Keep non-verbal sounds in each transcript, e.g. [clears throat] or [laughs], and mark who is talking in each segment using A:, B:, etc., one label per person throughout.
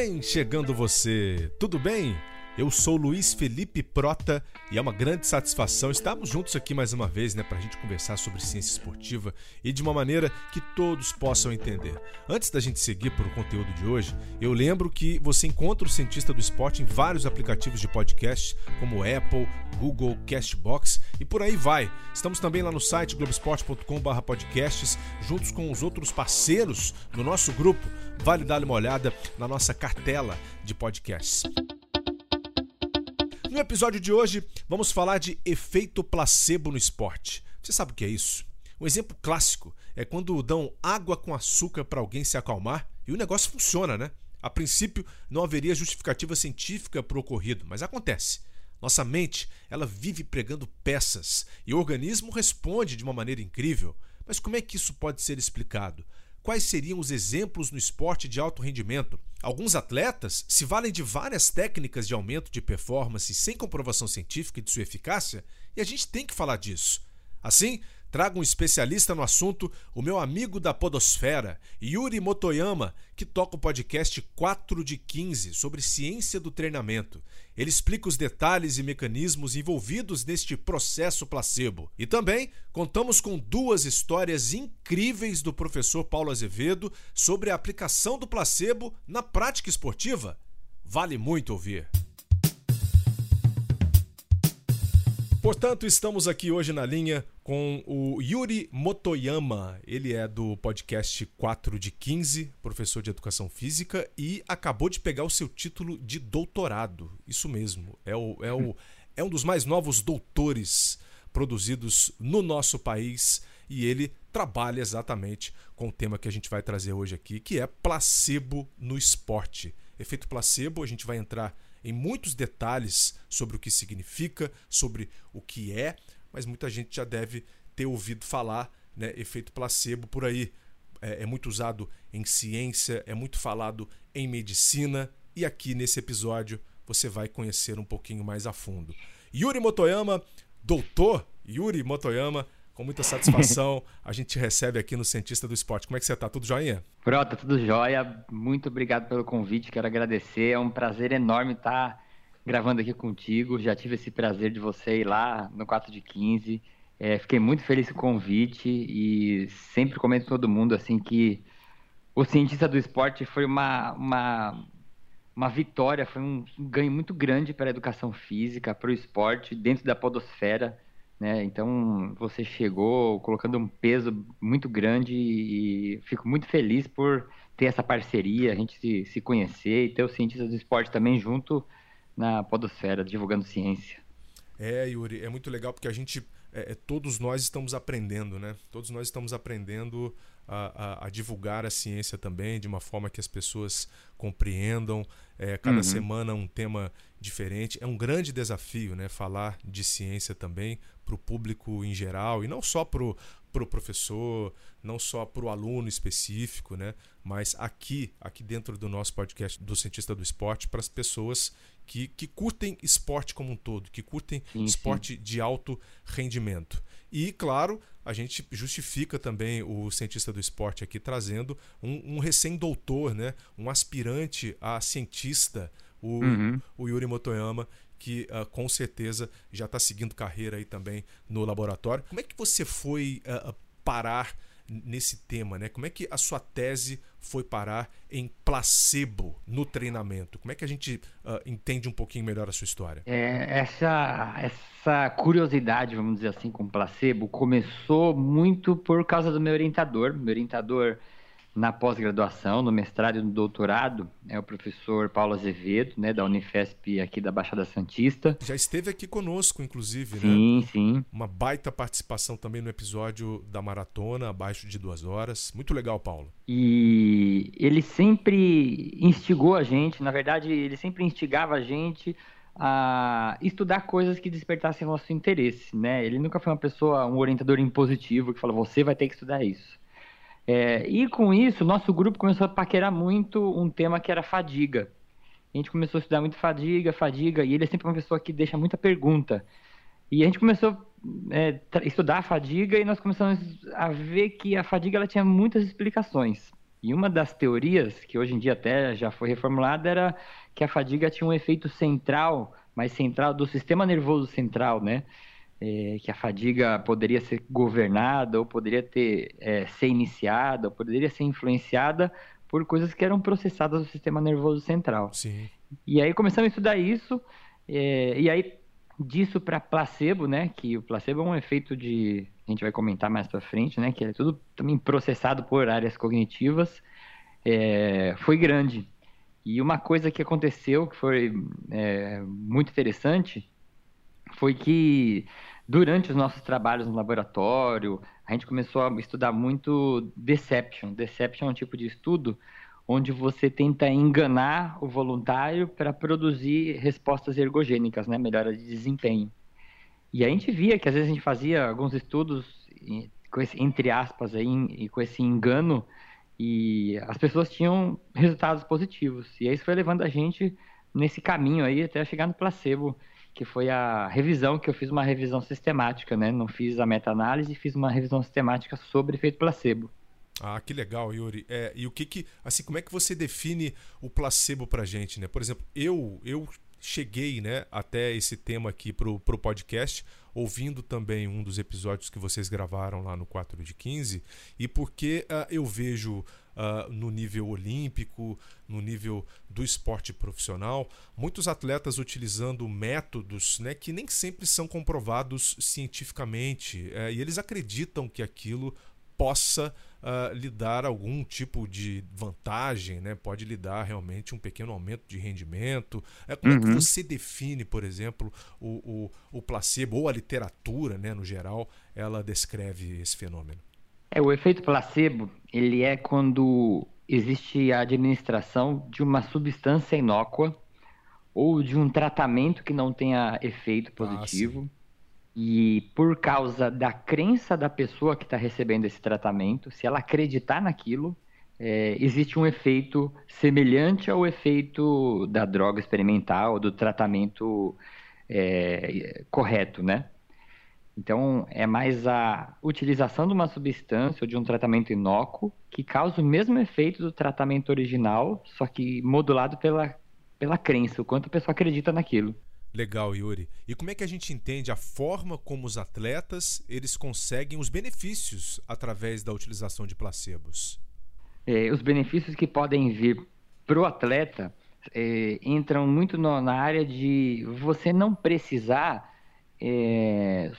A: Vem chegando você, tudo bem? Eu sou Luiz Felipe Prota e é uma grande satisfação estarmos juntos aqui mais uma vez, né, para a gente conversar sobre ciência esportiva e de uma maneira que todos possam entender. Antes da gente seguir para o conteúdo de hoje, eu lembro que você encontra o Cientista do Esporte em vários aplicativos de podcast, como Apple, Google, Castbox e por aí vai. Estamos também lá no site globesport.com/podcasts, juntos com os outros parceiros no nosso grupo. Vale dar uma olhada na nossa cartela de podcasts. No episódio de hoje, vamos falar de efeito placebo no esporte. Você sabe o que é isso? Um exemplo clássico é quando dão água com açúcar para alguém se acalmar e o negócio funciona, né? A princípio, não haveria justificativa científica para o ocorrido, mas acontece. Nossa mente, ela vive pregando peças e o organismo responde de uma maneira incrível. Mas como é que isso pode ser explicado? Quais seriam os exemplos no esporte de alto rendimento. Alguns atletas se valem de várias técnicas de aumento de performance sem comprovação científica de sua eficácia, e a gente tem que falar disso. Assim, Trago um especialista no assunto, o meu amigo da Podosfera, Yuri Motoyama, que toca o podcast 4 de 15 sobre ciência do treinamento. Ele explica os detalhes e mecanismos envolvidos neste processo placebo. E também contamos com duas histórias incríveis do professor Paulo Azevedo sobre a aplicação do placebo na prática esportiva. Vale muito ouvir. Portanto, estamos aqui hoje na linha com o Yuri Motoyama. Ele é do podcast 4 de 15, professor de educação física, e acabou de pegar o seu título de doutorado. Isso mesmo. É, o, é, o, é um dos mais novos doutores produzidos no nosso país e ele trabalha exatamente com o tema que a gente vai trazer hoje aqui, que é placebo no esporte. Efeito placebo, a gente vai entrar em muitos detalhes sobre o que significa, sobre o que é, mas muita gente já deve ter ouvido falar, né, efeito placebo por aí. É, é muito usado em ciência, é muito falado em medicina, e aqui nesse episódio você vai conhecer um pouquinho mais a fundo. Yuri Motoyama, doutor Yuri Motoyama, com muita satisfação, a gente recebe aqui no Cientista do Esporte. Como é que você está? Tudo jóia?
B: Pronto, tudo jóia. Muito obrigado pelo convite, quero agradecer. É um prazer enorme estar gravando aqui contigo. Já tive esse prazer de você ir lá no 4 de 15. É, fiquei muito feliz com o convite e sempre comento com todo mundo assim que o Cientista do Esporte foi uma, uma, uma vitória, foi um ganho muito grande para a educação física, para o esporte, dentro da podosfera. Né? Então você chegou colocando um peso muito grande e fico muito feliz por ter essa parceria, a gente se, se conhecer e ter os cientistas do esporte também junto na podosfera, divulgando ciência.
A: É, Yuri, é muito legal porque a gente, é, é todos nós estamos aprendendo, né? Todos nós estamos aprendendo a, a, a, divulgar a ciência também de uma forma que as pessoas compreendam. É, cada uhum. semana um tema diferente. É um grande desafio né, falar de ciência também para o público em geral e não só para o pro professor, não só para o aluno específico, né, mas aqui, aqui dentro do nosso podcast do Cientista do Esporte, para as pessoas que, que curtem esporte como um todo, que curtem sim, esporte sim. de alto rendimento. E, claro, a gente justifica também o cientista do esporte aqui trazendo um, um recém-doutor, né? um aspirante a cientista, o, uhum. o Yuri Motoyama, que uh, com certeza já está seguindo carreira aí também no laboratório. Como é que você foi uh, parar nesse tema, né? Como é que a sua tese foi parar em placebo no treinamento? Como é que a gente uh, entende um pouquinho melhor a sua história?
B: É, essa, essa curiosidade, vamos dizer assim, com placebo, começou muito por causa do meu orientador. Meu orientador na pós-graduação, no mestrado e no doutorado, é o professor Paulo Azevedo, né, da Unifesp aqui da Baixada Santista.
A: Já esteve aqui conosco, inclusive,
B: sim, né? Sim, sim.
A: Uma baita participação também no episódio da maratona, abaixo de duas horas. Muito legal, Paulo.
B: E ele sempre instigou a gente, na verdade, ele sempre instigava a gente a estudar coisas que despertassem nosso interesse, né? Ele nunca foi uma pessoa, um orientador impositivo que falou, você vai ter que estudar isso. É, e com isso, nosso grupo começou a paquerar muito um tema que era fadiga. A gente começou a estudar muito fadiga, fadiga, e ele é sempre uma pessoa que deixa muita pergunta. E a gente começou a é, estudar a fadiga e nós começamos a ver que a fadiga ela tinha muitas explicações. E uma das teorias, que hoje em dia até já foi reformulada, era que a fadiga tinha um efeito central, mais central, do sistema nervoso central, né? É, que a fadiga poderia ser governada, ou poderia ter, é, ser iniciada, ou poderia ser influenciada por coisas que eram processadas no sistema nervoso central.
A: Sim.
B: E aí começamos a estudar isso, é, e aí disso para placebo, né? Que o placebo é um efeito de, a gente vai comentar mais para frente, né? Que é tudo também processado por áreas cognitivas, é, foi grande. E uma coisa que aconteceu que foi é, muito interessante foi que durante os nossos trabalhos no laboratório, a gente começou a estudar muito deception. Deception é um tipo de estudo onde você tenta enganar o voluntário para produzir respostas ergogênicas, né, melhora de desempenho. E a gente via que às vezes a gente fazia alguns estudos com esse, entre aspas aí, e com esse engano e as pessoas tinham resultados positivos. E isso foi levando a gente nesse caminho aí até chegar no placebo, que foi a revisão que eu fiz uma revisão sistemática, né? Não fiz a meta-análise, fiz uma revisão sistemática sobre efeito placebo.
A: Ah, que legal, Yuri. É, e o que que, assim, como é que você define o placebo pra gente, né? Por exemplo, eu eu cheguei, né, até esse tema aqui pro, pro podcast, ouvindo também um dos episódios que vocês gravaram lá no 4 de 15, e porque uh, eu vejo uh, no nível olímpico, no nível do esporte profissional, muitos atletas utilizando métodos né, que nem sempre são comprovados cientificamente, uh, e eles acreditam que aquilo possa uh, lhe dar algum tipo de vantagem, né? pode lhe dar realmente um pequeno aumento de rendimento. É, como uhum. é que uhum. você define, por exemplo, o, o, o placebo ou a literatura, né, no geral, ela descreve esse fenômeno?
B: É, o efeito placebo, ele é quando existe a administração de uma substância inócua ou de um tratamento que não tenha efeito ah, positivo. Ah, e por causa da crença da pessoa que está recebendo esse tratamento, se ela acreditar naquilo, é, existe um efeito semelhante ao efeito da droga experimental, do tratamento é, correto, né? Então, é mais a utilização de uma substância ou de um tratamento inócuo que causa o mesmo efeito do tratamento original, só que modulado pela, pela crença, o quanto a pessoa acredita naquilo.
A: Legal, Yuri. E como é que a gente entende a forma como os atletas eles conseguem os benefícios através da utilização de placebos?
B: É, os benefícios que podem vir para o atleta é, entram muito no, na área de você não precisar é,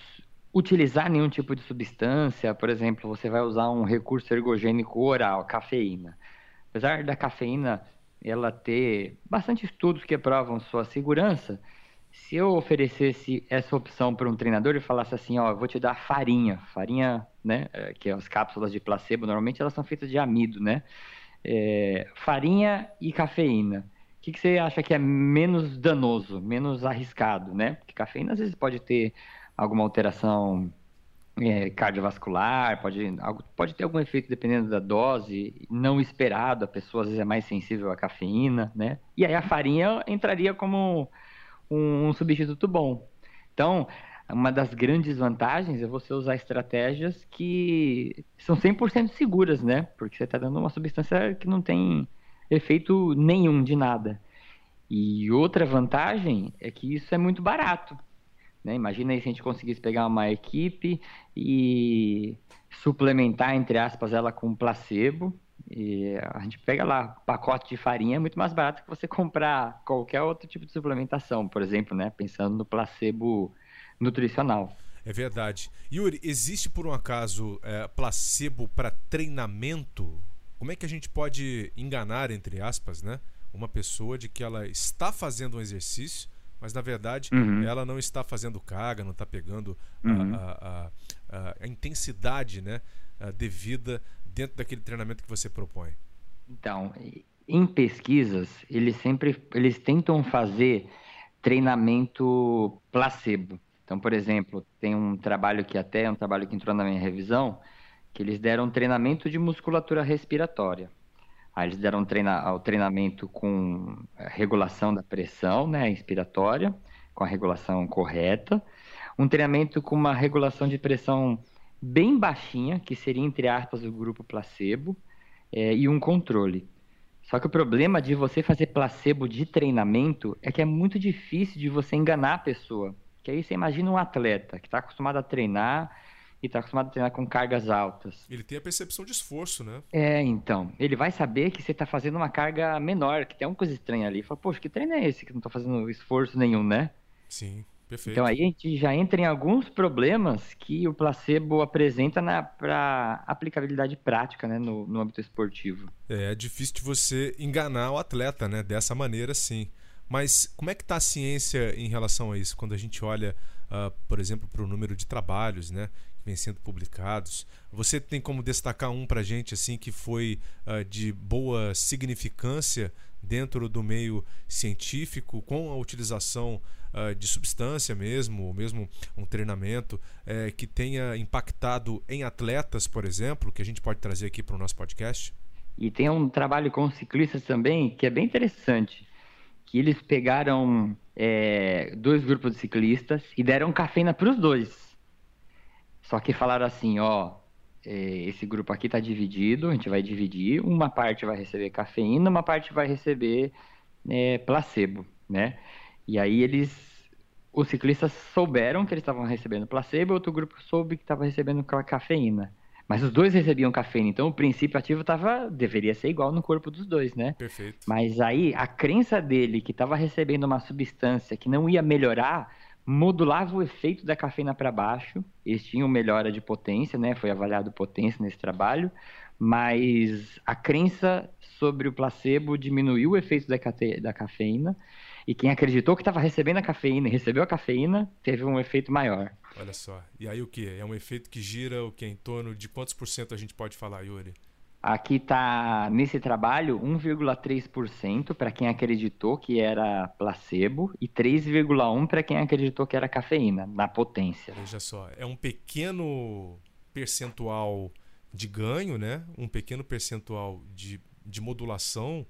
B: utilizar nenhum tipo de substância. Por exemplo, você vai usar um recurso ergogênico oral, cafeína. Apesar da cafeína ela ter bastante estudos que provam sua segurança, se eu oferecesse essa opção para um treinador e falasse assim, ó, vou te dar farinha, farinha, né, é, que é as cápsulas de placebo, normalmente elas são feitas de amido, né, é, farinha e cafeína. O que, que, você acha que é menos danoso, menos arriscado, né? Porque cafeína às vezes pode ter alguma alteração é, cardiovascular, pode, pode ter algum efeito dependendo da dose, não esperado, a pessoa às vezes é mais sensível à cafeína, né? E aí a farinha entraria como um, um substituto bom. Então, uma das grandes vantagens é você usar estratégias que são 100% seguras, né? Porque você está dando uma substância que não tem efeito nenhum de nada. E outra vantagem é que isso é muito barato. Né? Imagina aí se a gente conseguisse pegar uma equipe e suplementar, entre aspas, ela com placebo, e a gente pega lá, pacote de farinha é muito mais barato que você [laughs] comprar qualquer outro tipo de suplementação, por exemplo, né? Pensando no placebo nutricional.
A: É verdade. Yuri, existe por um acaso é, placebo para treinamento? Como é que a gente pode enganar, entre aspas, né? Uma pessoa de que ela está fazendo um exercício, mas na verdade uhum. ela não está fazendo carga, não está pegando uhum. a, a, a, a, intensidade né, devida dentro daquele treinamento que você propõe?
B: Então, em pesquisas, eles sempre eles tentam fazer treinamento placebo. Então, por exemplo, tem um trabalho que até é um trabalho que entrou na minha revisão, que eles deram treinamento de musculatura respiratória. Aí eles deram treina, o treinamento com regulação da pressão né, inspiratória, com a regulação correta. Um treinamento com uma regulação de pressão bem baixinha, que seria, entre aspas, o grupo placebo, é, e um controle. Só que o problema de você fazer placebo de treinamento é que é muito difícil de você enganar a pessoa. Que aí você imagina um atleta que está acostumado a treinar e está acostumado a treinar com cargas altas.
A: Ele tem a percepção de esforço, né?
B: É, então. Ele vai saber que você está fazendo uma carga menor, que tem uma coisa estranha ali. Fala, poxa, que treino é esse que não estou fazendo esforço nenhum, né?
A: Sim, perfeito.
B: Então aí a gente já entra em alguns problemas que o placebo apresenta para aplicabilidade prática, né, no, no âmbito esportivo.
A: É, é difícil de você enganar o atleta, né, dessa maneira, sim. Mas como é que está a ciência em relação a isso? Quando a gente olha, uh, por exemplo, para o número de trabalhos, né, vêm sendo publicados. Você tem como destacar um para gente assim que foi uh, de boa significância dentro do meio científico, com a utilização uh, de substância mesmo, ou mesmo um treinamento uh, que tenha impactado em atletas, por exemplo, que a gente pode trazer aqui para o nosso podcast?
B: E tem um trabalho com ciclistas também que é bem interessante, que eles pegaram é, dois grupos de ciclistas e deram cafeína para os dois. Só que falaram assim, ó, é, esse grupo aqui está dividido, a gente vai dividir, uma parte vai receber cafeína, uma parte vai receber é, placebo, né? E aí eles, os ciclistas souberam que eles estavam recebendo placebo, outro grupo soube que estava recebendo cafeína. Mas os dois recebiam cafeína, então o princípio ativo tava, deveria ser igual no corpo dos dois, né?
A: Perfeito.
B: Mas aí a crença dele que estava recebendo uma substância que não ia melhorar modulava o efeito da cafeína para baixo. Eles tinham melhora de potência, né? Foi avaliado potência nesse trabalho, mas a crença sobre o placebo diminuiu o efeito da, cate... da cafeína. E quem acreditou que estava recebendo a cafeína e recebeu a cafeína teve um efeito maior.
A: Olha só. E aí o que? É um efeito que gira o que? Em torno de quantos por cento a gente pode falar, Yuri?
B: Aqui está, nesse trabalho, 1,3% para quem acreditou que era placebo e 3,1% para quem acreditou que era cafeína, na potência.
A: Veja só, é um pequeno percentual de ganho, né? um pequeno percentual de, de modulação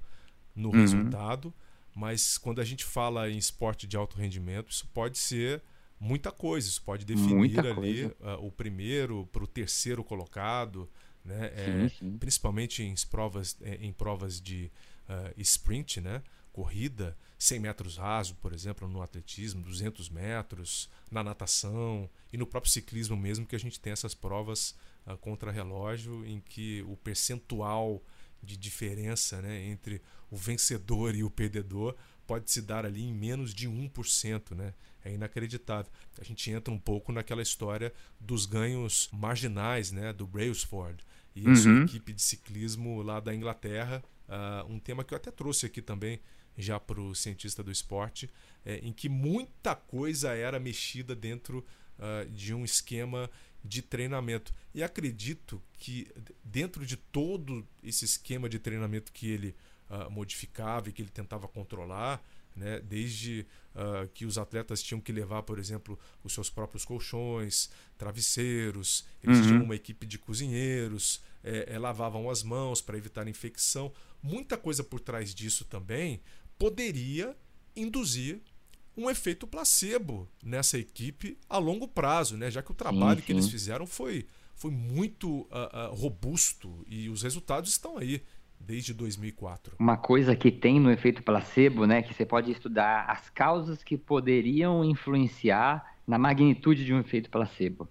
A: no uhum. resultado, mas quando a gente fala em esporte de alto rendimento, isso pode ser muita coisa, isso pode definir ali uh, o primeiro para o terceiro colocado né? Sim, é, sim. Principalmente em provas, é, em provas de uh, sprint, né? corrida, 100 metros raso, por exemplo, no atletismo, 200 metros, na natação e no próprio ciclismo mesmo, que a gente tem essas provas uh, contra relógio em que o percentual de diferença né, entre o vencedor e o perdedor pode se dar ali em menos de 1%. Né? É inacreditável. A gente entra um pouco naquela história dos ganhos marginais né, do Brailsford e a uhum. sua equipe de ciclismo lá da Inglaterra. Uh, um tema que eu até trouxe aqui também já para o cientista do esporte, é, em que muita coisa era mexida dentro uh, de um esquema de treinamento. E acredito que dentro de todo esse esquema de treinamento que ele uh, modificava e que ele tentava controlar, né? desde uh, que os atletas tinham que levar, por exemplo, os seus próprios colchões, travesseiros, eles uhum. tinham uma equipe de cozinheiros, é, é, lavavam as mãos para evitar infecção. Muita coisa por trás disso também poderia induzir um efeito placebo nessa equipe a longo prazo, né? já que o trabalho que eles fizeram foi, foi muito uh, uh, robusto e os resultados estão aí desde 2004.
B: Uma coisa que tem no efeito placebo, né, que você pode estudar as causas que poderiam influenciar na magnitude de um efeito placebo.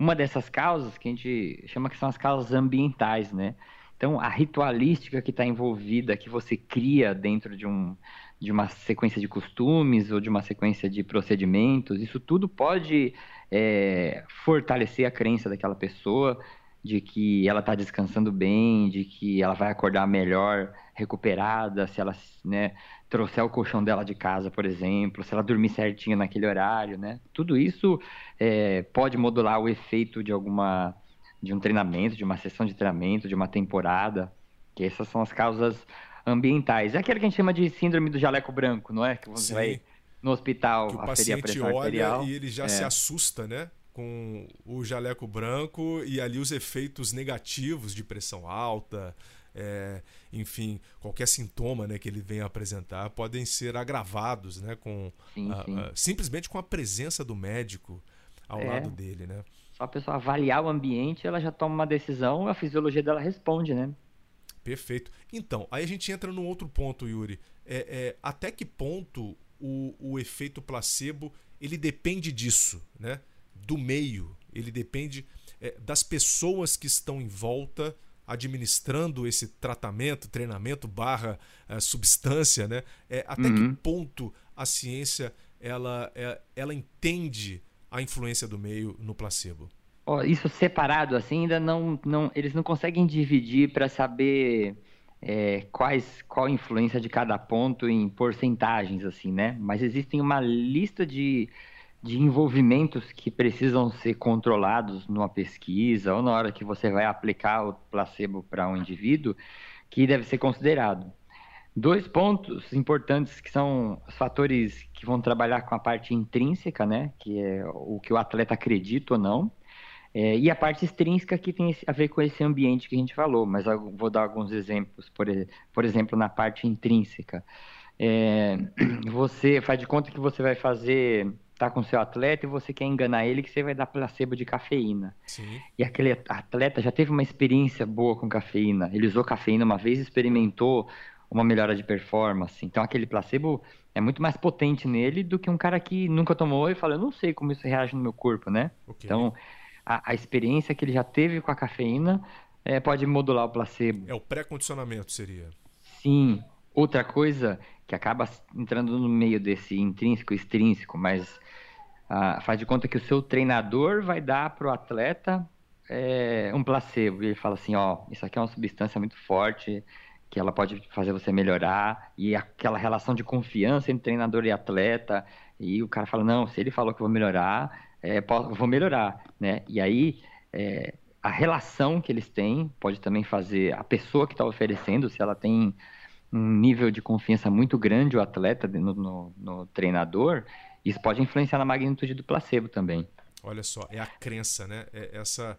B: Uma dessas causas que a gente chama que são as causas ambientais, né? Então, a ritualística que está envolvida, que você cria dentro de, um, de uma sequência de costumes ou de uma sequência de procedimentos, isso tudo pode é, fortalecer a crença daquela pessoa de que ela está descansando bem, de que ela vai acordar melhor, recuperada, se ela né, trouxer o colchão dela de casa, por exemplo, se ela dormir certinho naquele horário, né? Tudo isso é, pode modular o efeito de alguma de um treinamento, de uma sessão de treinamento, de uma temporada, que essas são as causas ambientais. É aquele que a gente chama de síndrome do jaleco branco, não é? Que você Sim. vai no hospital
A: que o paciente olha arterial. e ele já é. se assusta, né? Com o jaleco branco e ali os efeitos negativos de pressão alta, é, enfim, qualquer sintoma né, que ele venha apresentar podem ser agravados né, com sim, a, sim. A, simplesmente com a presença do médico ao é. lado dele. Né?
B: Só a pessoa avaliar o ambiente, ela já toma uma decisão, a fisiologia dela responde, né?
A: Perfeito. Então, aí a gente entra num outro ponto, Yuri. É, é, até que ponto o, o efeito placebo ele depende disso, né? Do meio. Ele depende é, das pessoas que estão em volta administrando esse tratamento, treinamento barra é, substância, né? É, até uhum. que ponto a ciência ela, é, ela entende a influência do meio no placebo?
B: Oh, isso separado assim ainda não, não eles não conseguem dividir para saber é, quais qual a influência de cada ponto em porcentagens assim, né? Mas existem uma lista de de envolvimentos que precisam ser controlados numa pesquisa ou na hora que você vai aplicar o placebo para um indivíduo, que deve ser considerado. Dois pontos importantes que são os fatores que vão trabalhar com a parte intrínseca, né, que é o que o atleta acredita ou não, é, e a parte extrínseca que tem a ver com esse ambiente que a gente falou, mas vou dar alguns exemplos, por, por exemplo, na parte intrínseca. É, [clears throat] você faz de conta que você vai fazer tá com seu atleta e você quer enganar ele que você vai dar placebo de cafeína. Sim. E aquele atleta já teve uma experiência boa com cafeína. Ele usou cafeína uma vez e experimentou uma melhora de performance. Então aquele placebo é muito mais potente nele do que um cara que nunca tomou e fala, eu não sei como isso reage no meu corpo, né? Okay. Então a, a, experiência que ele já teve com a cafeína é, pode modular o placebo.
A: É o pré-condicionamento seria.
B: Sim. Outra coisa que acaba entrando no meio desse intrínseco extrínseco, mas ah, faz de conta que o seu treinador vai dar para o atleta é, um placebo. E ele fala assim, ó, isso aqui é uma substância muito forte, que ela pode fazer você melhorar, e aquela relação de confiança entre treinador e atleta, e o cara fala, não, se ele falou que eu vou melhorar, é, vou melhorar, né? E aí, é, a relação que eles têm pode também fazer a pessoa que está oferecendo, se ela tem um nível de confiança muito grande o atleta no, no, no treinador, isso pode influenciar na magnitude do placebo também.
A: Olha só, é a crença, né? É essa,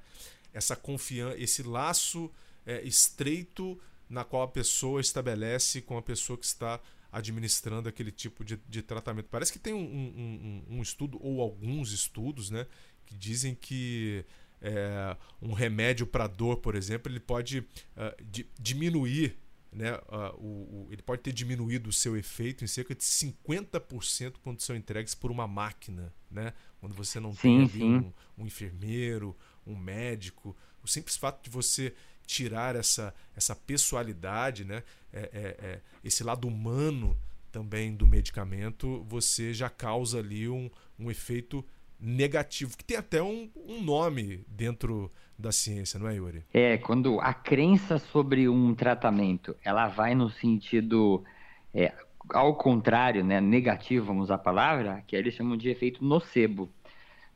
A: essa confiança, esse laço é, estreito na qual a pessoa estabelece com a pessoa que está administrando aquele tipo de, de tratamento. Parece que tem um, um, um, estudo, ou alguns estudos, né? Que dizem que é, um remédio para dor, por exemplo, ele pode uh, di, diminuir né, uh, o, o, ele pode ter diminuído o seu efeito em cerca de 50% quando são entregues por uma máquina, né? Quando você não sim, tem um, um, enfermeiro, um médico, o simples fato de você tirar essa, essa pessoalidade, né, é, é, é, esse lado humano também do medicamento, você já causa ali um, um efeito negativo, que tem até um, um nome dentro da ciência, não é, Yuri?
B: É, quando a crença sobre um tratamento, ela vai no sentido é, ao contrário, né, negativo, vamos usar a palavra, que eles chamam de efeito nocebo.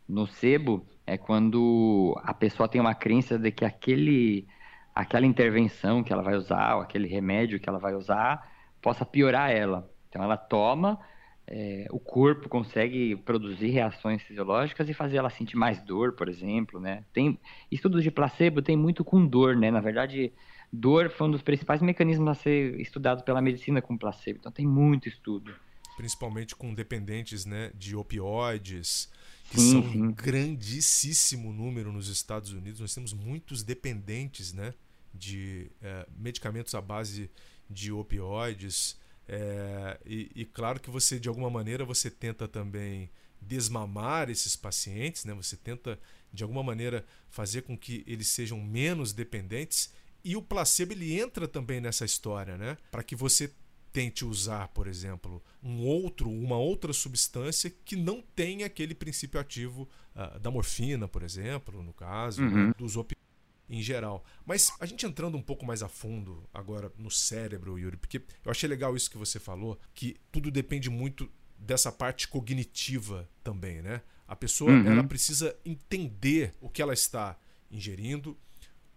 B: Nocebo é quando a pessoa tem uma crença de que aquele, aquela intervenção que ela vai usar, ou aquele remédio que ela vai usar, possa piorar ela. Então ela toma, é, o corpo consegue produzir reações fisiológicas e fazer ela sentir mais dor, por exemplo, né? Tem estudos de placebo tem muito com dor, né? Na verdade, dor foi um dos principais mecanismos a ser estudado pela medicina com placebo. Então tem muito estudo.
A: Principalmente com dependentes, né, de opioides, que sim, são sim. um grandíssimo número nos Estados Unidos. Nós temos muitos dependentes, né, de é, medicamentos à base de opioides. É, e, e, claro que você, de alguma maneira, você tenta também desmamar esses pacientes, né? você tenta, de alguma maneira, fazer com que eles sejam menos dependentes. E o placebo ele entra também nessa história, né? para que você tente usar, por exemplo, um outro, uma outra substância que não tenha aquele princípio ativo uh, da morfina, por exemplo, no caso, uhum. dos opioides em geral. Mas a gente entrando um pouco mais a fundo agora no cérebro, Yuri, porque eu achei legal isso que você falou, que tudo depende muito dessa parte cognitiva também, né? A pessoa uhum. ela precisa entender o que ela está ingerindo,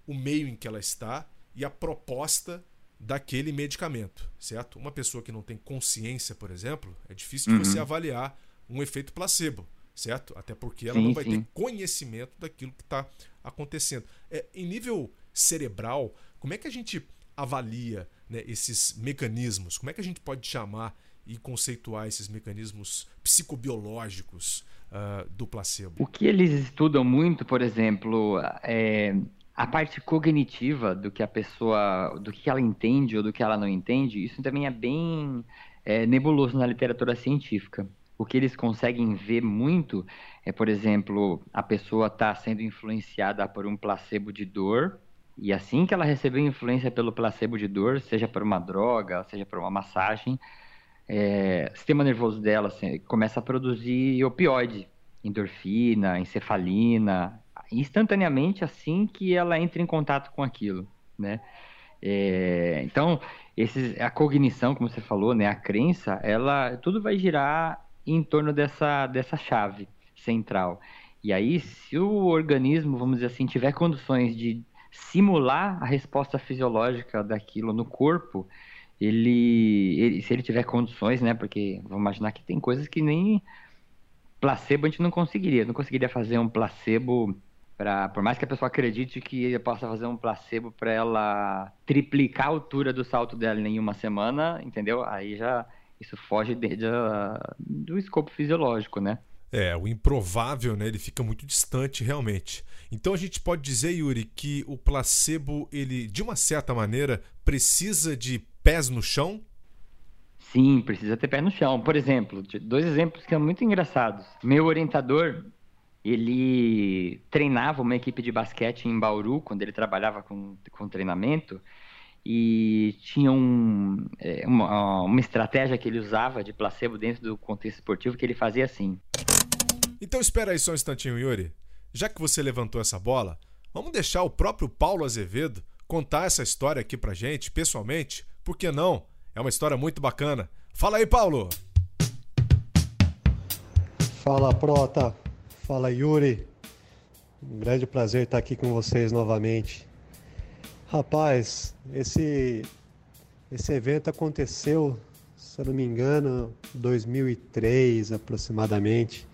A: o meio em que ela está e a proposta daquele medicamento, certo? Uma pessoa que não tem consciência, por exemplo, é difícil uhum. você avaliar um efeito placebo, certo? Até porque ela sim, não vai sim. ter conhecimento daquilo que está acontecendo. É, em nível cerebral, como é que a gente avalia né, esses mecanismos? Como é que a gente pode chamar e conceituar esses mecanismos psicobiológicos uh, do placebo?
B: O que eles estudam muito, por exemplo, é a parte cognitiva do que a pessoa, do que ela entende ou do que ela não entende, isso também é bem é, nebuloso na literatura científica. O que eles conseguem ver muito é, por exemplo, a pessoa está sendo influenciada por um placebo de dor, e assim que ela recebeu influência pelo placebo de dor, seja por uma droga, seja por uma massagem, é, o sistema nervoso dela assim, começa a produzir opioide, endorfina, encefalina, instantaneamente assim que ela entra em contato com aquilo, né? É, então, esses, a cognição, como você falou, né, a crença, ela tudo vai girar em torno dessa, dessa chave central. E aí, se o organismo, vamos dizer assim, tiver condições de simular a resposta fisiológica daquilo no corpo, ele, ele, se ele tiver condições, né? Porque vamos imaginar que tem coisas que nem placebo a gente não conseguiria, não conseguiria fazer um placebo para, por mais que a pessoa acredite que possa fazer um placebo para ela triplicar a altura do salto dela em uma semana, entendeu? Aí já isso foge de, do escopo fisiológico, né?
A: É, o improvável, né? Ele fica muito distante realmente. Então a gente pode dizer, Yuri, que o placebo, ele, de uma certa maneira, precisa de pés no chão?
B: Sim, precisa ter pé no chão. Por exemplo, dois exemplos que são muito engraçados. Meu orientador, ele treinava uma equipe de basquete em Bauru, quando ele trabalhava com, com treinamento, e tinha um, é, uma, uma estratégia que ele usava de placebo dentro do contexto esportivo, que ele fazia assim.
A: Então espera aí só um instantinho, Yuri. Já que você levantou essa bola, vamos deixar o próprio Paulo Azevedo contar essa história aqui pra gente, pessoalmente? Por que não? É uma história muito bacana. Fala aí, Paulo!
C: Fala, Prota! Fala Yuri, um grande prazer estar aqui com vocês novamente. Rapaz, esse, esse evento aconteceu, se eu não me engano, 2003 aproximadamente.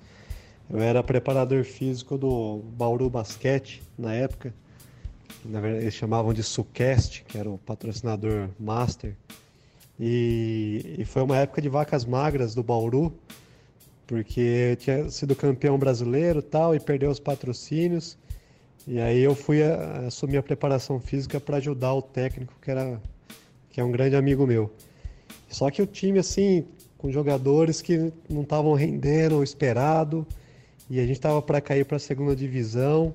C: Eu era preparador físico do Bauru Basquete na época. Na verdade, eles chamavam de Sucast, que era o patrocinador master. E, e foi uma época de vacas magras do Bauru porque tinha sido campeão brasileiro tal e perdeu os patrocínios. E aí eu fui a, assumir a preparação física para ajudar o técnico que era que é um grande amigo meu. Só que o time assim, com jogadores que não estavam rendendo o esperado, e a gente estava para cair para a segunda divisão.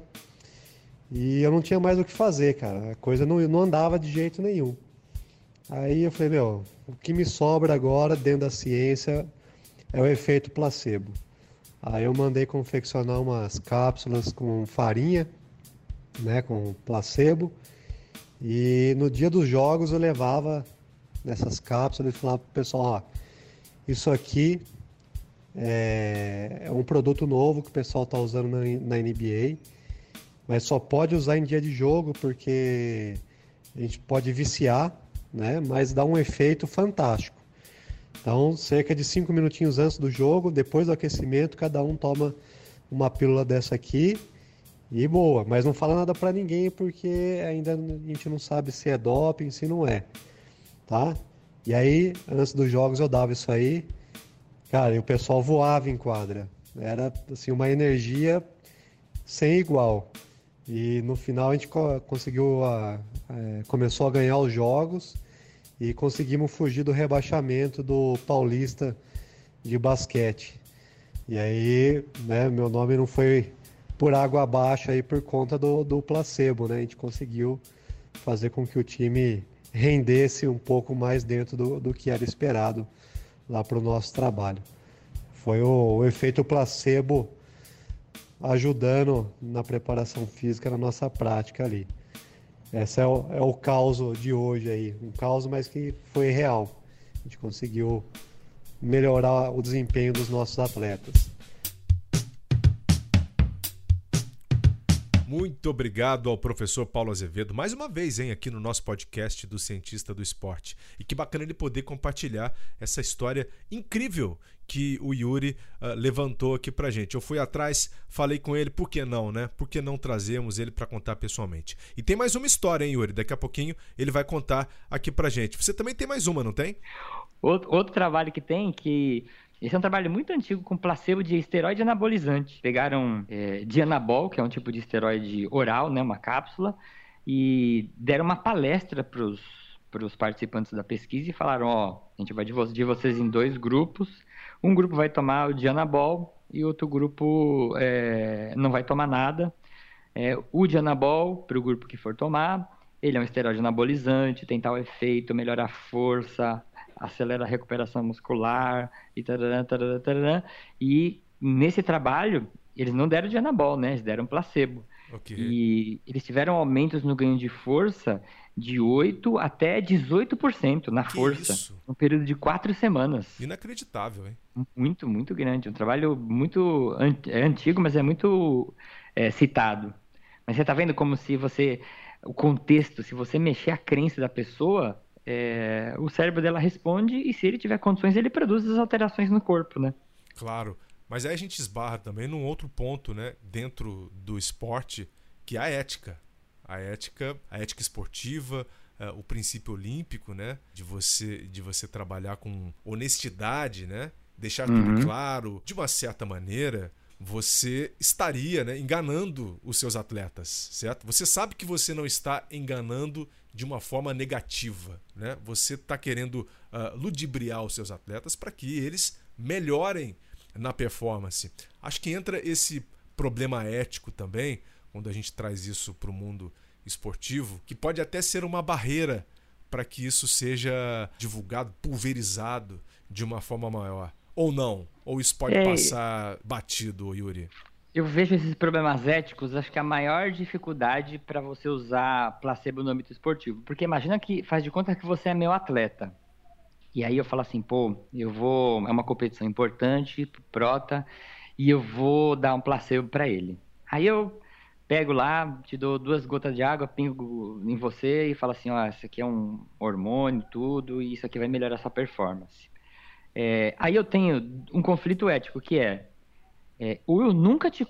C: E eu não tinha mais o que fazer, cara. A coisa não, não andava de jeito nenhum. Aí eu falei, meu, o que me sobra agora dentro da ciência é o efeito placebo. Aí eu mandei confeccionar umas cápsulas com farinha, né, com placebo. E no dia dos jogos eu levava nessas cápsulas e falava pro pessoal, ó, isso aqui é, é um produto novo que o pessoal está usando na, na NBA, mas só pode usar em dia de jogo porque a gente pode viciar, né, mas dá um efeito fantástico. Então, cerca de cinco minutinhos antes do jogo, depois do aquecimento, cada um toma uma pílula dessa aqui e boa. Mas não fala nada para ninguém porque ainda a gente não sabe se é doping, se não é, tá? E aí, antes dos jogos eu dava isso aí, cara, e o pessoal voava em quadra. Era assim uma energia sem igual. E no final a gente conseguiu, a, é, começou a ganhar os jogos e conseguimos fugir do rebaixamento do Paulista de basquete. E aí, né, meu nome não foi por água abaixo aí por conta do, do placebo, né? A gente conseguiu fazer com que o time rendesse um pouco mais dentro do, do que era esperado lá para o nosso trabalho. Foi o, o efeito placebo ajudando na preparação física na nossa prática ali. Esse é o, é o caos de hoje aí. Um caos, mas que foi real. A gente conseguiu melhorar o desempenho dos nossos atletas.
A: Muito obrigado ao professor Paulo Azevedo, mais uma vez, hein, aqui no nosso podcast do Cientista do Esporte. E que bacana ele poder compartilhar essa história incrível que o Yuri uh, levantou aqui pra gente. Eu fui atrás, falei com ele, por que não, né? Por que não trazemos ele para contar pessoalmente? E tem mais uma história, hein, Yuri? Daqui a pouquinho ele vai contar aqui pra gente. Você também tem mais uma, não tem?
B: Outro, outro trabalho que tem que esse é um trabalho muito antigo com placebo de esteroide anabolizante. Pegaram é, Dianabol, que é um tipo de esteroide oral, né, uma cápsula, e deram uma palestra para os participantes da pesquisa e falaram: ó, a gente vai dividir vocês em dois grupos. Um grupo vai tomar o Dianabol e outro grupo é, não vai tomar nada. É, o Dianabol, para o grupo que for tomar, ele é um esteroide anabolizante, tem tal efeito, melhora a força, acelera a recuperação muscular e tarará, tarará, tarará. E nesse trabalho, eles não deram Dianabol, né? Eles deram placebo. Okay. E eles tiveram aumentos no ganho de força de 8 até 18% na que força. Isso? No período de quatro semanas.
A: Inacreditável, hein?
B: Muito, muito grande. Um trabalho muito é antigo, mas é muito é, citado. Mas você está vendo como se você. O contexto, se você mexer a crença da pessoa, é, o cérebro dela responde e se ele tiver condições, ele produz as alterações no corpo, né?
A: Claro. Mas aí a gente esbarra também num outro ponto, né, dentro do esporte, que é a ética. A ética, a ética esportiva, uh, o princípio olímpico, né, de você de você trabalhar com honestidade, né, deixar uhum. tudo claro, de uma certa maneira, você estaria né, enganando os seus atletas, certo? Você sabe que você não está enganando de uma forma negativa, né? Você está querendo uh, ludibriar os seus atletas para que eles melhorem na performance. Acho que entra esse problema ético também, quando a gente traz isso para o mundo esportivo, que pode até ser uma barreira para que isso seja divulgado, pulverizado de uma forma maior. Ou não? Ou isso pode é... passar batido, Yuri?
B: Eu vejo esses problemas éticos, acho que a maior dificuldade para você usar placebo no âmbito esportivo. Porque imagina que faz de conta que você é meu atleta. E aí eu falo assim, pô, eu vou. É uma competição importante pro Prota e eu vou dar um placebo para ele. Aí eu pego lá, te dou duas gotas de água, pingo em você e falo assim, ó, isso aqui é um hormônio, tudo, e isso aqui vai melhorar sua performance. É, aí eu tenho um conflito ético que é, é ou eu nunca te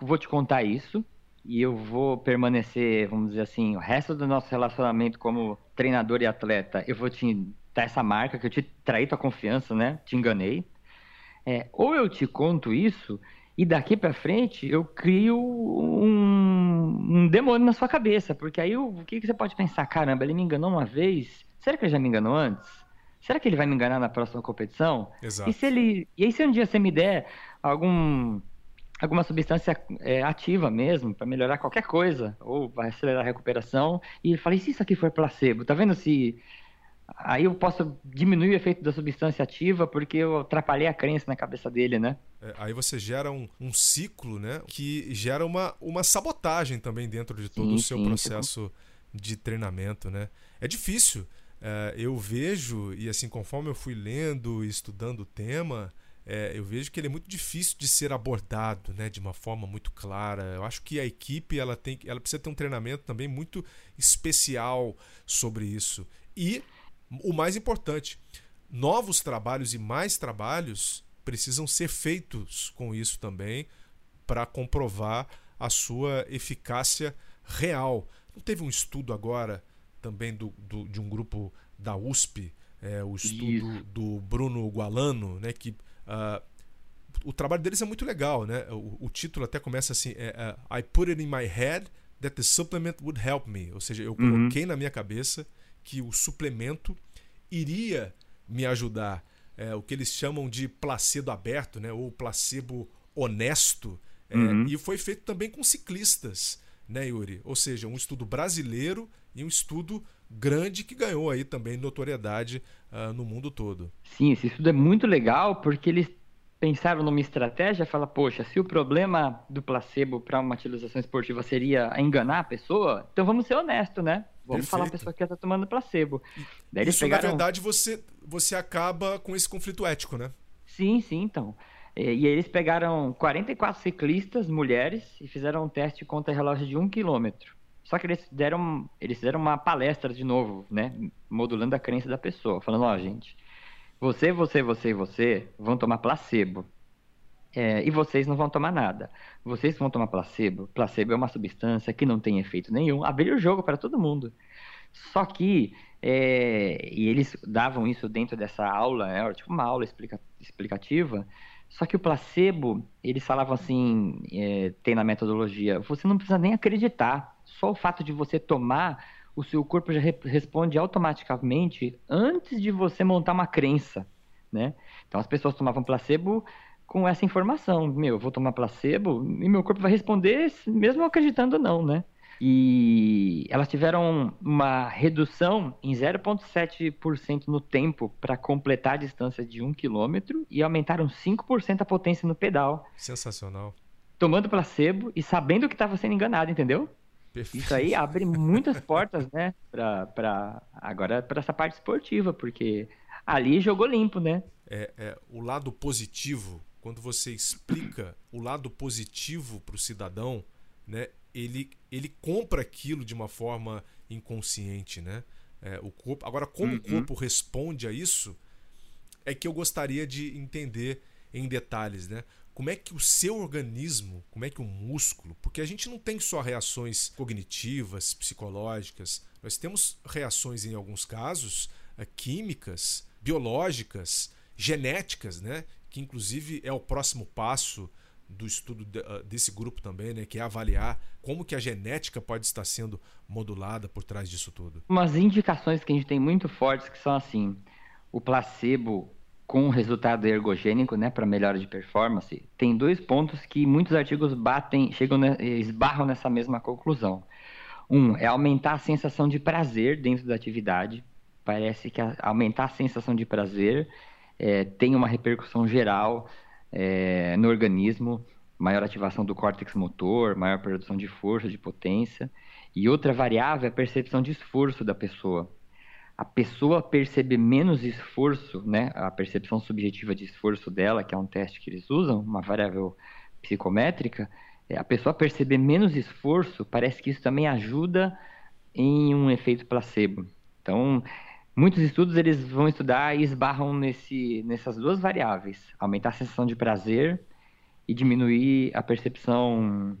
B: vou te contar isso e eu vou permanecer, vamos dizer assim, o resto do nosso relacionamento como treinador e atleta, eu vou te tá essa marca que eu te traí tua confiança, né? Te enganei. É, ou eu te conto isso e daqui para frente eu crio um, um, demônio na sua cabeça, porque aí o, o que, que você pode pensar? Caramba, ele me enganou uma vez, será que ele já me enganou antes? Será que ele vai me enganar na próxima competição?
A: Exato.
B: E se ele, e aí se um dia você me der algum alguma substância é, ativa mesmo para melhorar qualquer coisa ou vai acelerar a recuperação e falei se isso aqui for placebo, tá vendo se aí eu posso diminuir o efeito da substância ativa porque eu atrapalhei a crença na cabeça dele, né?
A: É, aí você gera um, um, ciclo, né? Que gera uma, uma sabotagem também dentro de todo sim, o seu sim, processo sim. de treinamento, né? É difícil. É, eu vejo, e assim, conforme eu fui lendo e estudando o tema, é, eu vejo que ele é muito difícil de ser abordado né, de uma forma muito clara. Eu acho que a equipe ela tem, ela precisa ter um treinamento também muito especial sobre isso. E o mais importante, novos trabalhos e mais trabalhos precisam ser feitos com isso também para comprovar a sua eficácia real. Não teve um estudo agora também do, do de um grupo da USP, é, o estudo isso. do Bruno Gualano, né, que uh, o trabalho deles é muito legal, né? O, o título até começa assim: é, uh, I put it in my head that the supplement would help me. Ou seja, eu uhum. coloquei na minha cabeça que o suplemento iria me ajudar. É, o que eles chamam de placebo aberto, né? ou placebo honesto. É, uhum. E foi feito também com ciclistas, né, Yuri? Ou seja, um estudo brasileiro e um estudo grande que ganhou aí também notoriedade uh, no mundo todo.
B: Sim, esse estudo é muito legal porque eles pensaram numa estratégia, fala, poxa, se o problema do placebo para uma utilização esportiva seria enganar a pessoa, então vamos ser honestos, né? Vamos Perfeito. falar a pessoa que está tomando placebo.
A: Daí Isso, pegaram... na verdade, você, você acaba com esse conflito ético, né?
B: Sim, sim, então. E, e eles pegaram 44 ciclistas, mulheres, e fizeram um teste contra relógio de um quilômetro. Só que eles deram, eles fizeram uma palestra de novo, né? Modulando a crença da pessoa, falando, ó, oh, gente, você, você, você e você vão tomar placebo. É, e vocês não vão tomar nada. Vocês vão tomar placebo. Placebo é uma substância que não tem efeito nenhum. Abrir o jogo para todo mundo. Só que, é, e eles davam isso dentro dessa aula, né, tipo uma aula explica, explicativa. Só que o placebo, eles falavam assim, é, tem na metodologia, você não precisa nem acreditar. só o fato de você tomar, o seu corpo já re responde automaticamente antes de você montar uma crença, né? Então as pessoas tomavam placebo com essa informação, meu, eu vou tomar placebo e meu corpo vai responder mesmo acreditando ou não, né? E elas tiveram uma redução em 0,7% no tempo para completar a distância de 1 km e aumentaram 5% a potência no pedal.
A: Sensacional.
B: Tomando placebo e sabendo que estava sendo enganado, entendeu? Perfeito. Isso aí abre muitas portas, né? Pra, pra, agora para essa parte esportiva, porque ali jogou limpo, né?
A: É, é, o lado positivo, quando você explica o lado positivo para o cidadão, né? Ele, ele compra aquilo de uma forma inconsciente, né? É, o corpo, agora, como uhum. o corpo responde a isso, é que eu gostaria de entender em detalhes, né? Como é que o seu organismo, como é que o músculo, porque a gente não tem só reações cognitivas, psicológicas, nós temos reações em alguns casos é, químicas, biológicas, genéticas, né? Que inclusive é o próximo passo do estudo de, uh, desse grupo também, né, que é avaliar como que a genética pode estar sendo modulada por trás disso tudo.
B: Umas indicações que a gente tem muito fortes que são assim, o placebo com resultado ergogênico, né, para melhora de performance, tem dois pontos que muitos artigos batem, chegam, esbarram nessa mesma conclusão. Um é aumentar a sensação de prazer dentro da atividade. Parece que a, aumentar a sensação de prazer é, tem uma repercussão geral é, no organismo, maior ativação do córtex motor, maior produção de força, de potência. E outra variável é a percepção de esforço da pessoa. A pessoa perceber menos esforço, né, a percepção subjetiva de esforço dela, que é um teste que eles usam, uma variável psicométrica, é, a pessoa perceber menos esforço, parece que isso também ajuda em um efeito placebo. Então, Muitos estudos eles vão estudar e esbarram nesse, nessas duas variáveis: aumentar a sensação de prazer e diminuir a percepção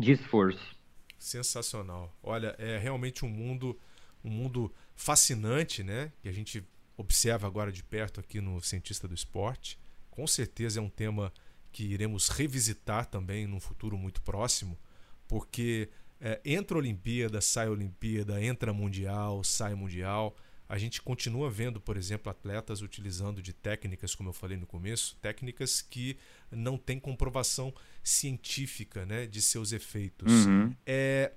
B: de esforço.
A: Sensacional. Olha, é realmente um mundo, um mundo fascinante, né? Que a gente observa agora de perto aqui no Cientista do Esporte. Com certeza é um tema que iremos revisitar também num futuro muito próximo, porque é, entra Olimpíada, sai Olimpíada, entra Mundial, sai Mundial a gente continua vendo, por exemplo, atletas utilizando de técnicas, como eu falei no começo, técnicas que não têm comprovação científica né, de seus efeitos. Uhum. É,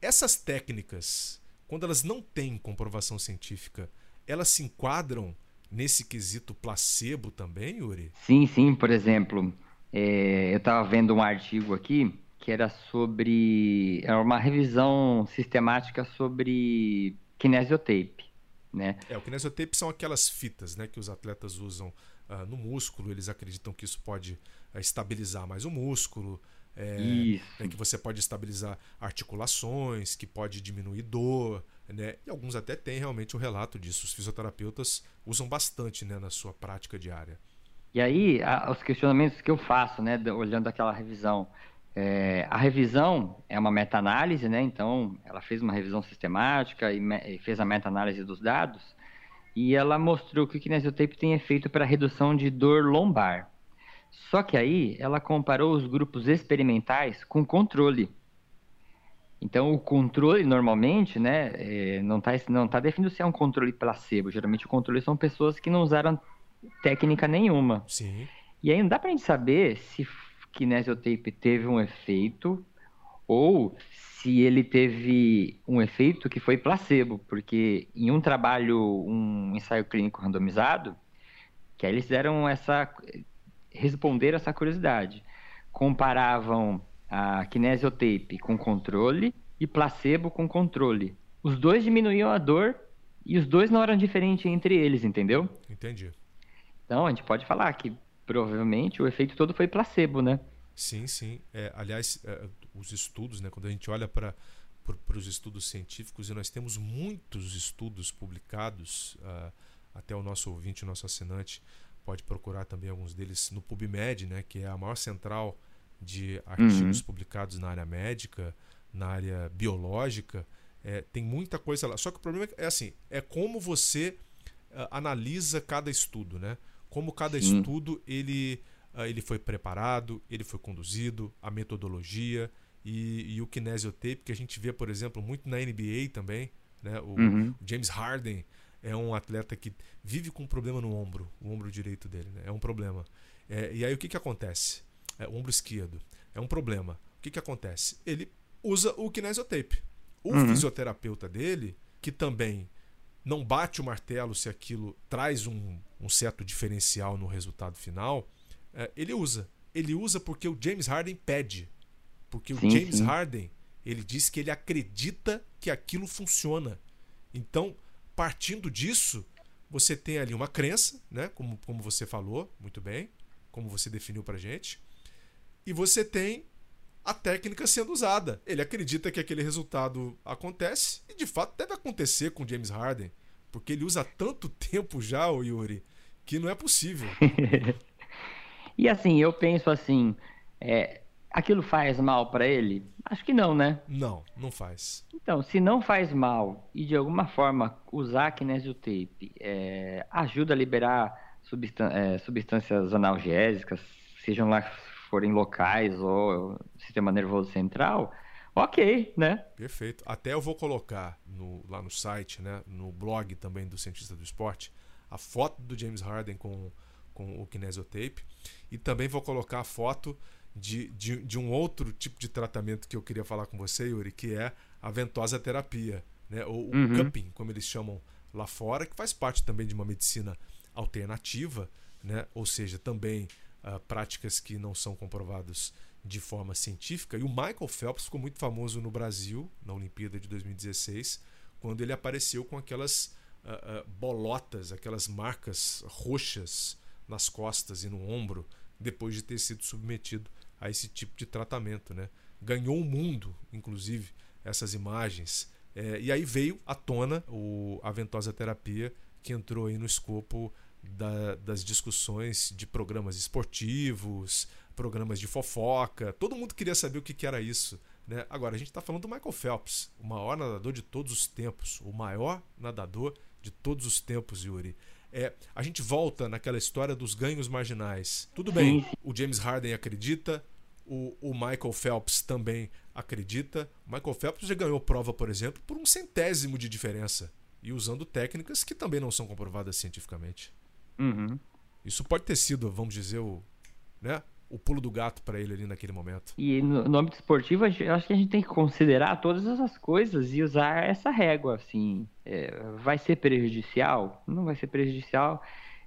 A: essas técnicas, quando elas não têm comprovação científica, elas se enquadram nesse quesito placebo também, Yuri?
B: Sim, sim. Por exemplo, é, eu estava vendo um artigo aqui que era sobre. Era uma revisão sistemática sobre kinesiotape né?
A: É, o kinesiotape são aquelas fitas né, que os atletas usam uh, no músculo, eles acreditam que isso pode uh, estabilizar mais o músculo, é, é, que você pode estabilizar articulações, que pode diminuir dor, né? E alguns até têm realmente o um relato disso. Os fisioterapeutas usam bastante né, na sua prática diária.
B: E aí, a, os questionamentos que eu faço, né, olhando aquela revisão, é, a revisão é uma meta-análise, né? Então, ela fez uma revisão sistemática e, e fez a meta-análise dos dados e ela mostrou que o kinesiotape tem efeito para redução de dor lombar. Só que aí ela comparou os grupos experimentais com controle. Então, o controle normalmente, né, é, não está não tá definido se é um controle placebo. Geralmente, o controle são pessoas que não usaram técnica nenhuma.
A: Sim.
B: E aí não dá para a gente saber se kinesiotape teve um efeito ou se ele teve um efeito que foi placebo, porque em um trabalho, um ensaio clínico randomizado, que aí eles fizeram essa responder essa curiosidade, comparavam a kinesiotape com controle e placebo com controle. Os dois diminuíam a dor e os dois não eram diferentes entre eles, entendeu?
A: Entendi.
B: Então a gente pode falar que provavelmente o efeito todo foi placebo, né?
A: Sim, sim. É, aliás, é, os estudos, né, quando a gente olha para para os estudos científicos, e nós temos muitos estudos publicados, uh, até o nosso ouvinte, o nosso assinante, pode procurar também alguns deles no PubMed, né, que é a maior central de artigos uhum. publicados na área médica, na área biológica. É, tem muita coisa lá. Só que o problema é assim, é como você uh, analisa cada estudo, né? Como cada Sim. estudo ele, uh, ele foi preparado, ele foi conduzido, a metodologia. e, e o kinesiotape, que a gente vê, por exemplo, muito na NBA também. Né? O, uhum. James Harden é um atleta que vive com um problema no ombro, o ombro direito dele. Né? É um problema. É, e aí o que, que acontece? É, o ombro esquerdo. É um problema. O que, que acontece? Ele usa o kinesiotape. O uhum. fisioterapeuta dele, que também não bate o martelo se aquilo traz um, um certo diferencial no resultado final, é, ele usa. Ele usa porque o James Harden pede. Porque sim, o James sim. Harden, ele diz que ele acredita que aquilo funciona. Então, partindo disso, você tem ali uma crença, né? como, como você falou muito bem, como você definiu pra gente, e você tem a técnica sendo usada. Ele acredita que aquele resultado acontece e de fato deve acontecer com James Harden, porque ele usa tanto tempo já, o Yuri, que não é possível. [laughs]
B: e assim, eu penso assim, é, aquilo faz mal para ele? Acho que não, né?
A: Não, não faz.
B: Então, se não faz mal e de alguma forma usar kinesiotape é, ajuda a liberar é, substâncias analgésicas, sejam lá forem locais ou sistema nervoso central, ok, né?
A: Perfeito. Até eu vou colocar no, lá no site, né, no blog também do Cientista do Esporte, a foto do James Harden com, com o kinesiotape e também vou colocar a foto de, de, de, um outro tipo de tratamento que eu queria falar com você, Yuri, que é a ventosa terapia, né? ou o uhum. cupping, como eles chamam lá fora, que faz parte também de uma medicina alternativa, né? ou seja, também uh, práticas que não são comprovadas de forma científica. E o Michael Phelps ficou muito famoso no Brasil, na Olimpíada de 2016, quando ele apareceu com aquelas uh, uh, bolotas, aquelas marcas roxas nas costas e no ombro, depois de ter sido submetido a esse tipo de tratamento. Né? Ganhou o mundo, inclusive, essas imagens. É, e aí veio à tona o, a ventosa terapia, que entrou aí no escopo da, das discussões de programas esportivos, programas de fofoca. Todo mundo queria saber o que, que era isso. Né? Agora, a gente está falando do Michael Phelps, o maior nadador de todos os tempos. O maior nadador de todos os tempos, Yuri. É, a gente volta naquela história dos ganhos marginais. Tudo bem, o James Harden acredita, o, o, Michael Phelps também acredita. O Michael Phelps já ganhou prova, por exemplo, por um centésimo de diferença. E usando técnicas que também não são comprovadas cientificamente.
B: Uhum.
A: Isso pode ter sido, vamos dizer, o, né, o pulo do gato para ele ali naquele momento.
B: E no, no âmbito esportivo, eu acho que a gente tem que considerar todas essas coisas e usar essa régua, assim. É, vai ser prejudicial? Não vai ser prejudicial.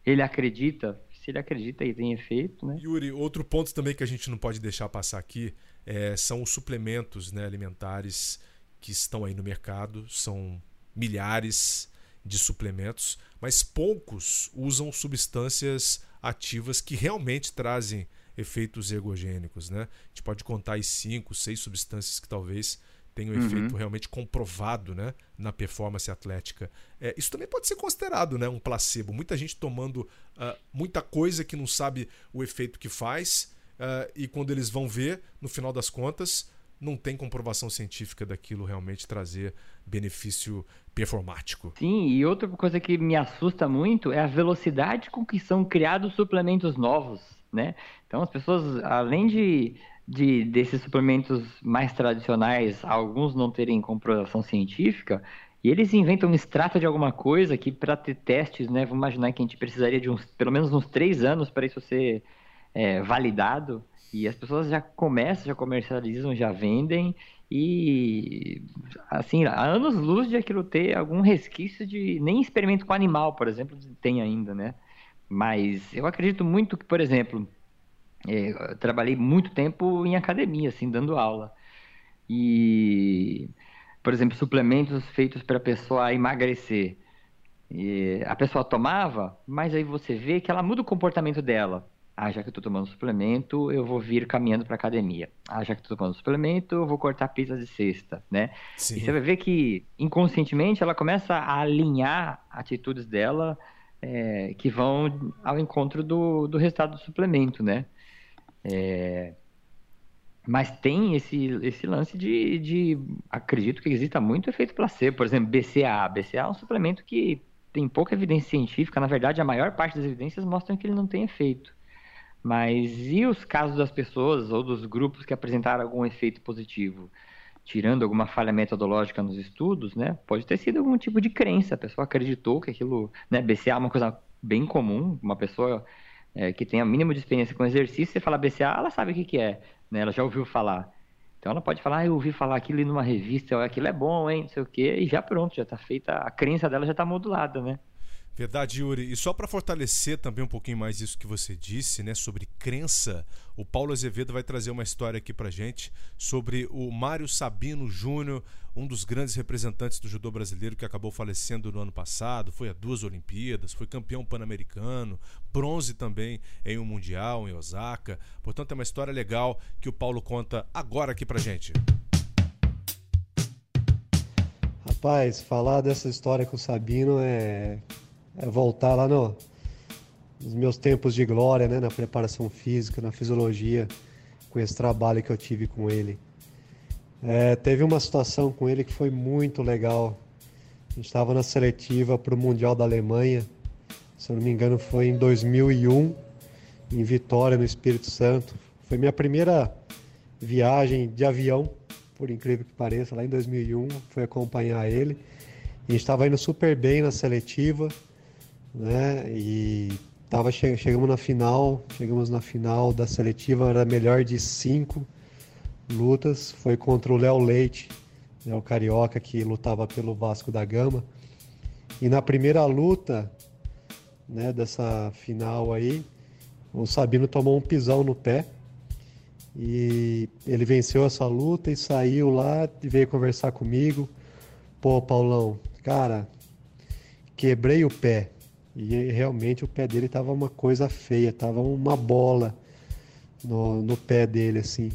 B: Ele acredita, se ele acredita e tem efeito, né?
A: Yuri, outro ponto também que a gente não pode deixar passar aqui é, são os suplementos né, alimentares que estão aí no mercado, são milhares de suplementos, mas poucos usam substâncias ativas que realmente trazem efeitos ergogênicos. Né? A gente pode contar aí cinco, seis substâncias que talvez tenham uhum. efeito realmente comprovado né, na performance atlética. É, isso também pode ser considerado né, um placebo. Muita gente tomando uh, muita coisa que não sabe o efeito que faz, uh, e quando eles vão ver, no final das contas, não tem comprovação científica daquilo realmente trazer benefício performático.
B: Sim, e outra coisa que me assusta muito é a velocidade com que são criados suplementos novos né? Então as pessoas, além de, de desses suplementos mais tradicionais, alguns não terem comprovação científica, e eles inventam um extrato de alguma coisa que para ter testes, né? Vamos imaginar que a gente precisaria de uns, pelo menos uns três anos para isso ser é, validado. E as pessoas já começam, já comercializam, já vendem e assim, há anos luz de aquilo ter algum resquício de nem experimento com animal, por exemplo, tem ainda, né? Mas eu acredito muito que, por exemplo, é, trabalhei muito tempo em academia, assim, dando aula. E, por exemplo, suplementos feitos para a pessoa emagrecer. E a pessoa tomava, mas aí você vê que ela muda o comportamento dela. Ah, já que eu estou tomando suplemento, eu vou vir caminhando para academia. Ah, já que estou tomando suplemento, eu vou cortar pizza de cesta, né? Sim. E você vai ver que inconscientemente ela começa a alinhar atitudes dela é, que vão ao encontro do, do resultado do suplemento, né? É, mas tem esse, esse lance de, de, Acredito que exista muito efeito placebo. Por exemplo, BCA. BCA é um suplemento que tem pouca evidência científica. Na verdade, a maior parte das evidências mostram que ele não tem efeito. Mas e os casos das pessoas ou dos grupos que apresentaram algum efeito positivo? Tirando alguma falha metodológica nos estudos, né? Pode ter sido algum tipo de crença. A pessoa acreditou que aquilo, né? BCA é uma coisa bem comum. Uma pessoa é, que tem a mínima de experiência com exercício, você fala BCA, ela sabe o que, que é, né? Ela já ouviu falar. Então ela pode falar, ah, eu ouvi falar aquilo numa revista, aquilo é bom, hein, não sei o quê, e já pronto, já está feita, a crença dela já está modulada, né?
A: Verdade, Yuri. E só para fortalecer também um pouquinho mais isso que você disse, né, sobre crença, o Paulo Azevedo vai trazer uma história aqui para gente sobre o Mário Sabino Júnior, um dos grandes representantes do judô brasileiro que acabou falecendo no ano passado, foi a duas Olimpíadas, foi campeão pan-americano, bronze também em um mundial em Osaka. Portanto, é uma história legal que o Paulo conta agora aqui para gente.
C: Rapaz, falar dessa história com o Sabino é é voltar lá no, nos meus tempos de glória, né, na preparação física, na fisiologia, com esse trabalho que eu tive com ele. É, teve uma situação com ele que foi muito legal. A gente estava na seletiva para o Mundial da Alemanha, se eu não me engano foi em 2001, em Vitória, no Espírito Santo. Foi minha primeira viagem de avião, por incrível que pareça, lá em 2001, fui acompanhar ele. A gente estava indo super bem na seletiva, né? E tava che chegamos na final, chegamos na final da seletiva, era melhor de cinco lutas, foi contra o Léo Leite, né, o carioca que lutava pelo Vasco da Gama. E na primeira luta, né, dessa final aí, o Sabino tomou um pisão no pé. E ele venceu essa luta e saiu lá e veio conversar comigo. Pô, Paulão, cara, quebrei o pé. E realmente o pé dele tava uma coisa feia, tava uma bola no, no pé dele, assim.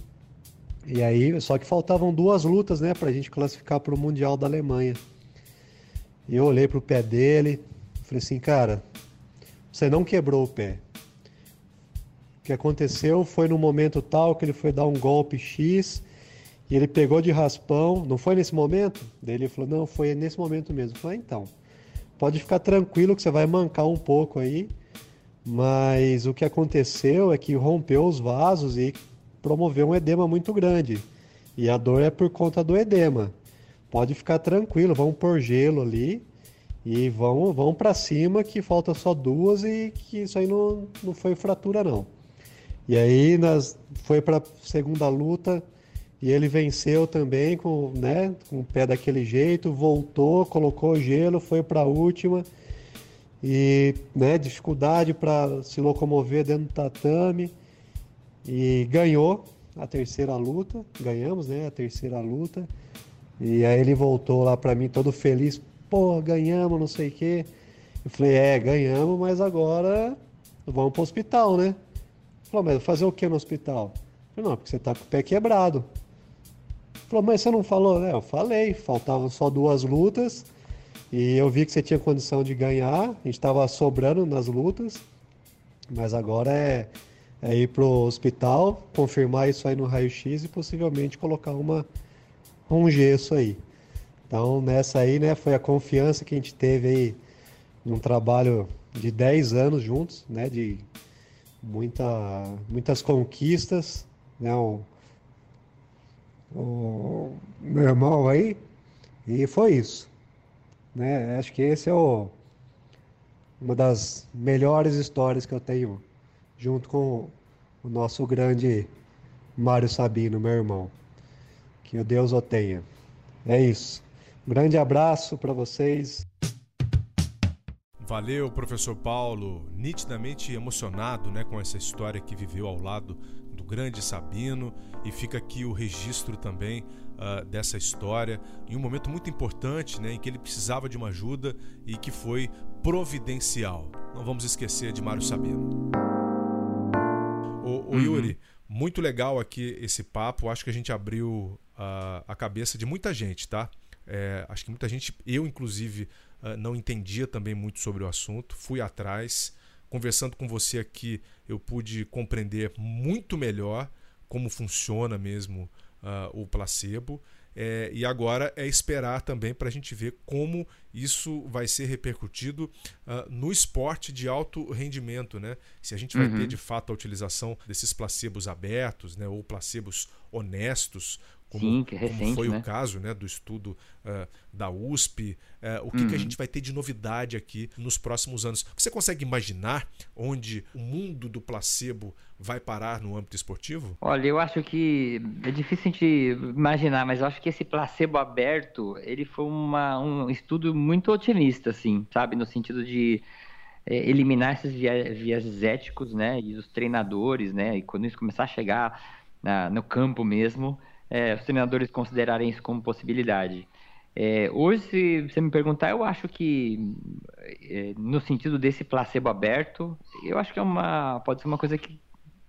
C: E aí, só que faltavam duas lutas, né, pra gente classificar para o Mundial da Alemanha. E eu olhei pro pé dele, falei assim, cara, você não quebrou o pé. O que aconteceu foi no momento tal que ele foi dar um golpe X e ele pegou de raspão. Não foi nesse momento? Daí ele falou, não, foi nesse momento mesmo. Eu falei, ah, então pode ficar tranquilo que você vai mancar um pouco aí, mas o que aconteceu é que rompeu os vasos e promoveu um edema muito grande. E a dor é por conta do edema. Pode ficar tranquilo, vamos pôr gelo ali e vão, vão para cima que falta só duas e que isso aí não, não foi fratura não. E aí nas, foi para segunda luta, e ele venceu também com, né, com o pé daquele jeito, voltou, colocou gelo, foi para a última. E né, dificuldade para se locomover dentro do tatame. E ganhou a terceira luta, ganhamos né, a terceira luta. E aí ele voltou lá para mim todo feliz, pô, ganhamos, não sei o quê. Eu falei, é, ganhamos, mas agora vamos para o hospital, né? Ele falou, mas fazer o que no hospital? Eu falei, não, porque você tá com o pé quebrado. Falou, mas você não falou? É, eu falei, faltavam só duas lutas e eu vi que você tinha condição de ganhar, a gente estava sobrando nas lutas, mas agora é, é ir pro hospital, confirmar isso aí no raio-x e possivelmente colocar uma, um gesso aí. Então nessa aí, né, foi a confiança que a gente teve aí num trabalho de 10 anos juntos, né, de muita, muitas conquistas, né, um, o meu irmão aí, e foi isso. Né? Acho que esse é o, uma das melhores histórias que eu tenho, junto com o nosso grande Mário Sabino, meu irmão. Que o Deus o tenha. É isso. Um grande abraço para vocês.
A: Valeu, professor Paulo, nitidamente emocionado né, com essa história que viveu ao lado grande Sabino e fica aqui o registro também uh, dessa história em um momento muito importante né, em que ele precisava de uma ajuda e que foi providencial. Não vamos esquecer de Mário Sabino. O, uhum. Yuri, muito legal aqui esse papo. Acho que a gente abriu uh, a cabeça de muita gente, tá? É, acho que muita gente, eu inclusive, uh, não entendia também muito sobre o assunto. Fui atrás conversando com você aqui, eu pude compreender muito melhor como funciona mesmo uh, o placebo. É, e agora é esperar também para a gente ver como isso vai ser repercutido uh, no esporte de alto rendimento, né? Se a gente vai uhum. ter de fato a utilização desses placebos abertos, né? Ou placebos honestos, como, Sim, que é recente, como foi né? o caso né, do estudo uh, da USP. Uh, o que, uhum. que, a uhum. gente vai ter de novidade aqui nos próximos anos? Você consegue imaginar onde o mundo do placebo vai parar no âmbito esportivo?
B: Olha, eu acho que é difícil a gente imaginar, mas eu acho que esse placebo aberto ele foi uma, um estudo muito otimista, assim, sabe, no sentido de é, eliminar esses viés éticos, né, e os treinadores, né, e quando isso começar a chegar na, no campo mesmo, é, os treinadores considerarem isso como possibilidade. É, hoje, se você me perguntar, eu acho que, é, no sentido desse placebo aberto, eu acho que é uma, pode ser uma coisa que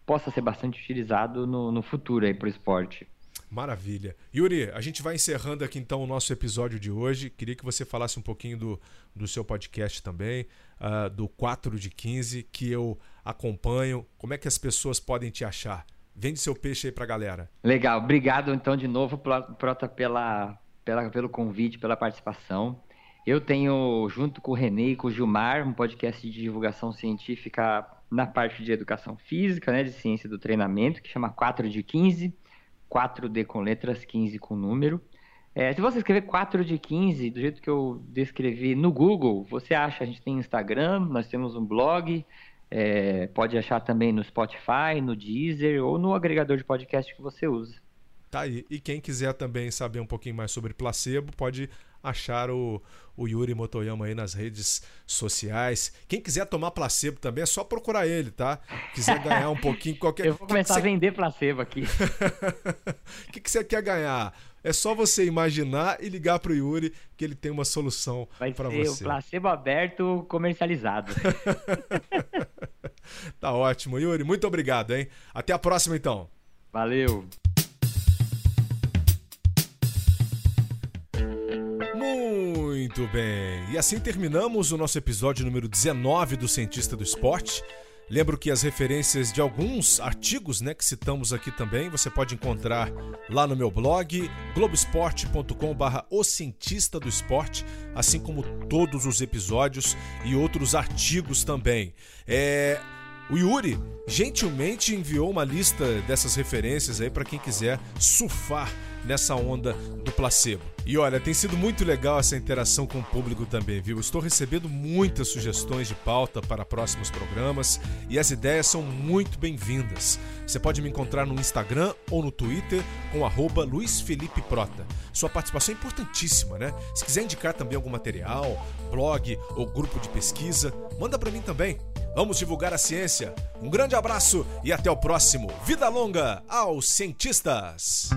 B: possa ser bastante utilizado no, no futuro para o esporte.
A: Maravilha. Yuri, a gente vai encerrando aqui então o nosso episódio de hoje. Queria que você falasse um pouquinho do, do seu podcast também, uh, do 4 de 15, que eu acompanho. Como é que as pessoas podem te achar? Vende seu peixe aí pra galera.
B: Legal, obrigado então de novo, Prota, pela, pela, pelo convite, pela participação. Eu tenho, junto com o Renê e com o Gilmar, um podcast de divulgação científica na parte de educação física, né, de ciência do treinamento, que chama 4 de 15, 4D com letras, 15 com número. É, se você escrever 4 de 15, do jeito que eu descrevi no Google, você acha, a gente tem Instagram, nós temos um blog, é, pode achar também no Spotify, no Deezer ou no agregador de podcast que você usa.
A: Tá aí. E quem quiser também saber um pouquinho mais sobre placebo, pode achar o, o Yuri Motoyama aí nas redes sociais. Quem quiser tomar placebo também é só procurar ele, tá? Quiser [laughs] ganhar um pouquinho qualquer.
B: Eu vou começar que que a vender placebo aqui.
A: O [laughs] que, que você quer ganhar? É só você imaginar e ligar pro Yuri que ele tem uma solução para você. Vai
B: ser o placebo aberto comercializado. [laughs] [laughs]
A: tá ótimo, Yuri. Muito obrigado, hein? Até a próxima, então.
B: Valeu.
A: Muito bem. E assim terminamos o nosso episódio número 19 do Cientista do Esporte. Lembro que as referências de alguns artigos né, que citamos aqui também você pode encontrar lá no meu blog globesport.com/barra O Cientista do Esporte, assim como todos os episódios e outros artigos também. É, o Yuri gentilmente enviou uma lista dessas referências aí para quem quiser surfar nessa onda do placebo. E olha, tem sido muito legal essa interação com o público também, viu? Estou recebendo muitas sugestões de pauta para próximos programas e as ideias são muito bem-vindas. Você pode me encontrar no Instagram ou no Twitter com arroba Luiz Felipe Prota. Sua participação é importantíssima, né? Se quiser indicar também algum material, blog ou grupo de pesquisa, manda para mim também. Vamos divulgar a ciência. Um grande abraço e até o próximo. Vida longa aos cientistas!